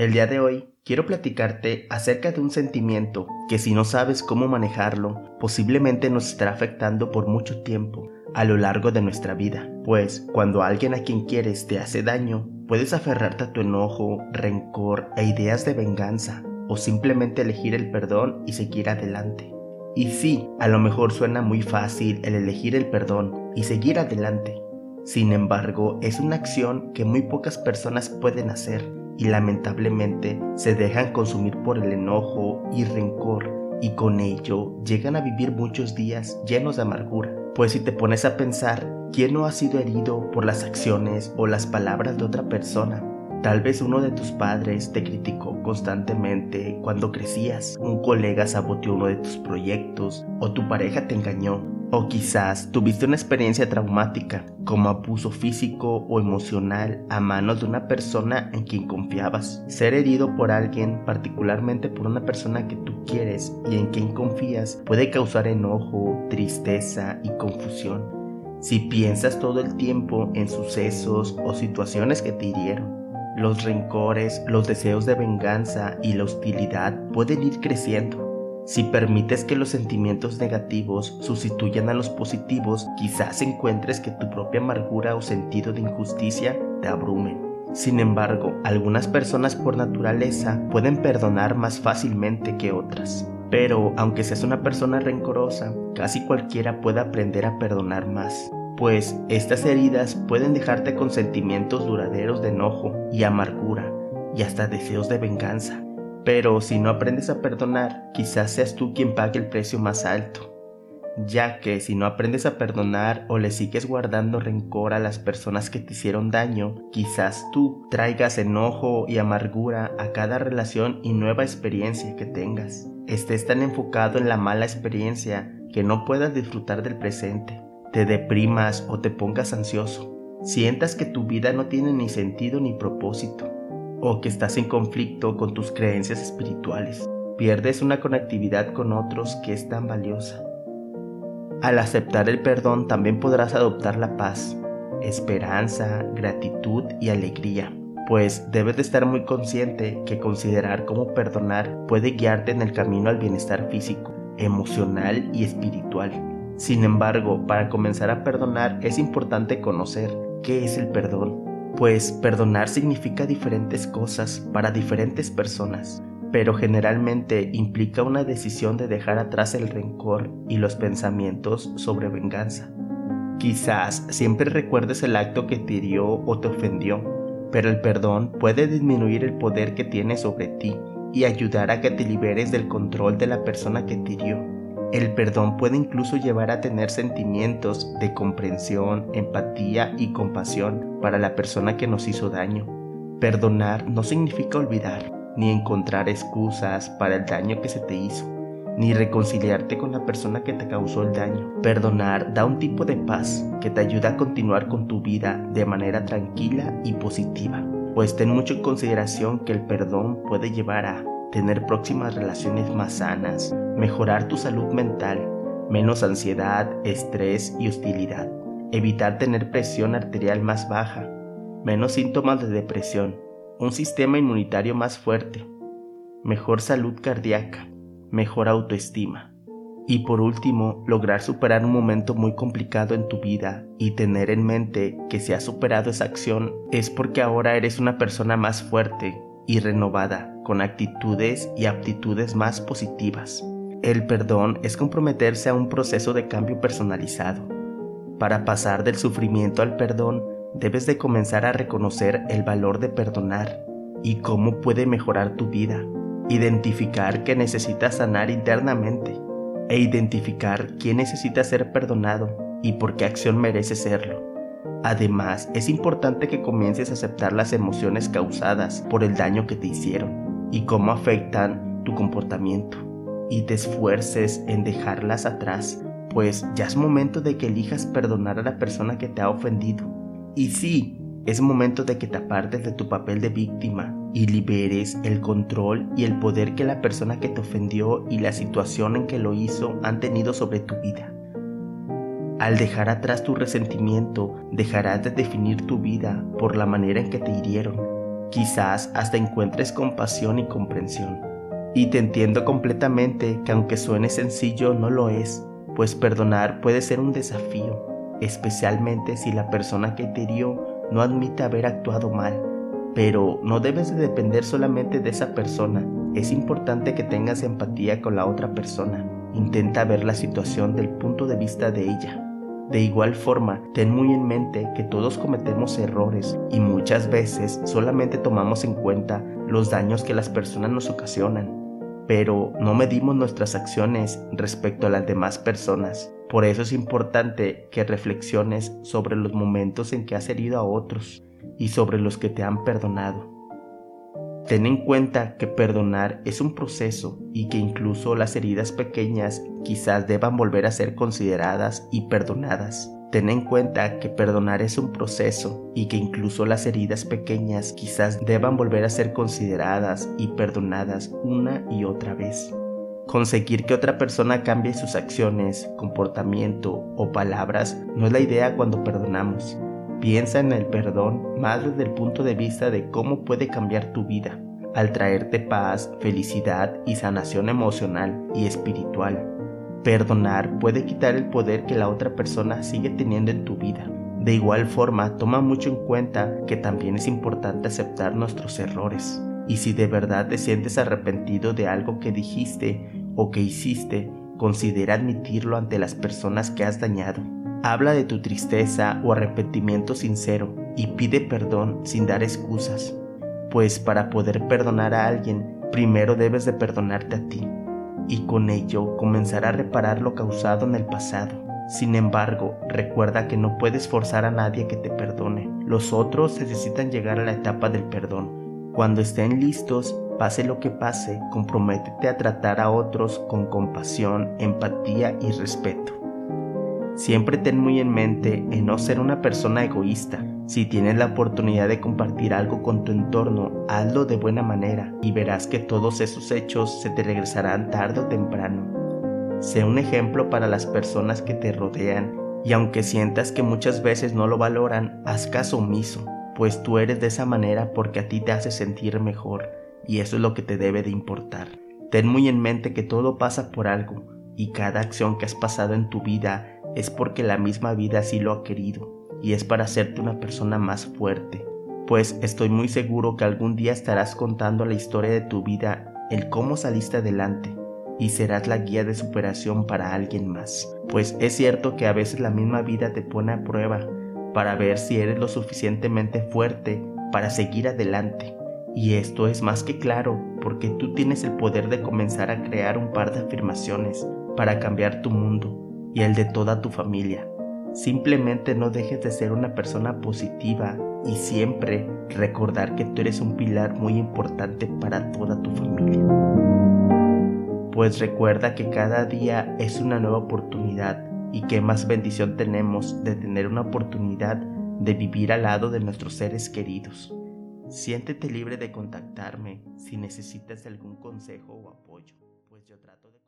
El día de hoy quiero platicarte acerca de un sentimiento que si no sabes cómo manejarlo, posiblemente nos estará afectando por mucho tiempo a lo largo de nuestra vida. Pues cuando alguien a quien quieres te hace daño, puedes aferrarte a tu enojo, rencor e ideas de venganza, o simplemente elegir el perdón y seguir adelante. Y sí, a lo mejor suena muy fácil el elegir el perdón y seguir adelante. Sin embargo, es una acción que muy pocas personas pueden hacer y lamentablemente se dejan consumir por el enojo y rencor y con ello llegan a vivir muchos días llenos de amargura. Pues si te pones a pensar, ¿quién no ha sido herido por las acciones o las palabras de otra persona? Tal vez uno de tus padres te criticó constantemente cuando crecías, un colega saboteó uno de tus proyectos o tu pareja te engañó o quizás tuviste una experiencia traumática, como abuso físico o emocional a manos de una persona en quien confiabas. Ser herido por alguien, particularmente por una persona que tú quieres y en quien confías, puede causar enojo, tristeza y confusión. Si piensas todo el tiempo en sucesos o situaciones que te hirieron, los rencores, los deseos de venganza y la hostilidad pueden ir creciendo si permites que los sentimientos negativos sustituyan a los positivos, quizás encuentres que tu propia amargura o sentido de injusticia te abrumen. Sin embargo, algunas personas por naturaleza pueden perdonar más fácilmente que otras. Pero aunque seas una persona rencorosa, casi cualquiera puede aprender a perdonar más, pues estas heridas pueden dejarte con sentimientos duraderos de enojo y amargura y hasta deseos de venganza. Pero si no aprendes a perdonar, quizás seas tú quien pague el precio más alto, ya que si no aprendes a perdonar o le sigues guardando rencor a las personas que te hicieron daño, quizás tú traigas enojo y amargura a cada relación y nueva experiencia que tengas. Estés tan enfocado en la mala experiencia que no puedas disfrutar del presente, te deprimas o te pongas ansioso, sientas que tu vida no tiene ni sentido ni propósito o que estás en conflicto con tus creencias espirituales. Pierdes una conectividad con otros que es tan valiosa. Al aceptar el perdón también podrás adoptar la paz, esperanza, gratitud y alegría, pues debes de estar muy consciente que considerar cómo perdonar puede guiarte en el camino al bienestar físico, emocional y espiritual. Sin embargo, para comenzar a perdonar es importante conocer qué es el perdón pues perdonar significa diferentes cosas para diferentes personas, pero generalmente implica una decisión de dejar atrás el rencor y los pensamientos sobre venganza. Quizás siempre recuerdes el acto que te hirió o te ofendió, pero el perdón puede disminuir el poder que tiene sobre ti y ayudar a que te liberes del control de la persona que te hirió. El perdón puede incluso llevar a tener sentimientos de comprensión, empatía y compasión para la persona que nos hizo daño. Perdonar no significa olvidar, ni encontrar excusas para el daño que se te hizo, ni reconciliarte con la persona que te causó el daño. Perdonar da un tipo de paz que te ayuda a continuar con tu vida de manera tranquila y positiva, pues ten mucho en consideración que el perdón puede llevar a tener próximas relaciones más sanas, mejorar tu salud mental, menos ansiedad, estrés y hostilidad, evitar tener presión arterial más baja, menos síntomas de depresión, un sistema inmunitario más fuerte, mejor salud cardíaca, mejor autoestima. Y por último, lograr superar un momento muy complicado en tu vida y tener en mente que si has superado esa acción es porque ahora eres una persona más fuerte y renovada, con actitudes y aptitudes más positivas. El perdón es comprometerse a un proceso de cambio personalizado. Para pasar del sufrimiento al perdón, debes de comenzar a reconocer el valor de perdonar y cómo puede mejorar tu vida. Identificar que necesitas sanar internamente e identificar quién necesita ser perdonado y por qué acción merece serlo. Además, es importante que comiences a aceptar las emociones causadas por el daño que te hicieron y cómo afectan tu comportamiento y te esfuerces en dejarlas atrás, pues ya es momento de que elijas perdonar a la persona que te ha ofendido. Y sí, es momento de que te apartes de tu papel de víctima y liberes el control y el poder que la persona que te ofendió y la situación en que lo hizo han tenido sobre tu vida. Al dejar atrás tu resentimiento, dejarás de definir tu vida por la manera en que te hirieron Quizás hasta encuentres compasión y comprensión. Y te entiendo completamente que aunque suene sencillo, no lo es, pues perdonar puede ser un desafío, especialmente si la persona que te hirió no admite haber actuado mal. Pero no debes de depender solamente de esa persona, es importante que tengas empatía con la otra persona. Intenta ver la situación del punto de vista de ella. De igual forma, ten muy en mente que todos cometemos errores y muchas veces solamente tomamos en cuenta los daños que las personas nos ocasionan, pero no medimos nuestras acciones respecto a las demás personas. Por eso es importante que reflexiones sobre los momentos en que has herido a otros y sobre los que te han perdonado. Ten en cuenta que perdonar es un proceso y que incluso las heridas pequeñas quizás deban volver a ser consideradas y perdonadas. Ten en cuenta que perdonar es un proceso y que incluso las heridas pequeñas quizás deban volver a ser consideradas y perdonadas una y otra vez. Conseguir que otra persona cambie sus acciones, comportamiento o palabras no es la idea cuando perdonamos. Piensa en el perdón más desde el punto de vista de cómo puede cambiar tu vida, al traerte paz, felicidad y sanación emocional y espiritual. Perdonar puede quitar el poder que la otra persona sigue teniendo en tu vida. De igual forma, toma mucho en cuenta que también es importante aceptar nuestros errores. Y si de verdad te sientes arrepentido de algo que dijiste o que hiciste, considera admitirlo ante las personas que has dañado. Habla de tu tristeza o arrepentimiento sincero y pide perdón sin dar excusas, pues para poder perdonar a alguien, primero debes de perdonarte a ti y con ello comenzar a reparar lo causado en el pasado. Sin embargo, recuerda que no puedes forzar a nadie que te perdone. Los otros necesitan llegar a la etapa del perdón. Cuando estén listos, pase lo que pase, comprométete a tratar a otros con compasión, empatía y respeto. Siempre ten muy en mente en no ser una persona egoísta. Si tienes la oportunidad de compartir algo con tu entorno, hazlo de buena manera y verás que todos esos hechos se te regresarán tarde o temprano. Sé un ejemplo para las personas que te rodean y aunque sientas que muchas veces no lo valoran, haz caso omiso, pues tú eres de esa manera porque a ti te hace sentir mejor y eso es lo que te debe de importar. Ten muy en mente que todo pasa por algo y cada acción que has pasado en tu vida es porque la misma vida así lo ha querido y es para hacerte una persona más fuerte, pues estoy muy seguro que algún día estarás contando la historia de tu vida, el cómo saliste adelante y serás la guía de superación para alguien más. Pues es cierto que a veces la misma vida te pone a prueba para ver si eres lo suficientemente fuerte para seguir adelante. Y esto es más que claro porque tú tienes el poder de comenzar a crear un par de afirmaciones para cambiar tu mundo y el de toda tu familia. Simplemente no dejes de ser una persona positiva y siempre recordar que tú eres un pilar muy importante para toda tu familia. Pues recuerda que cada día es una nueva oportunidad y qué más bendición tenemos de tener una oportunidad de vivir al lado de nuestros seres queridos. Siéntete libre de contactarme si necesitas algún consejo o apoyo, pues yo trato de...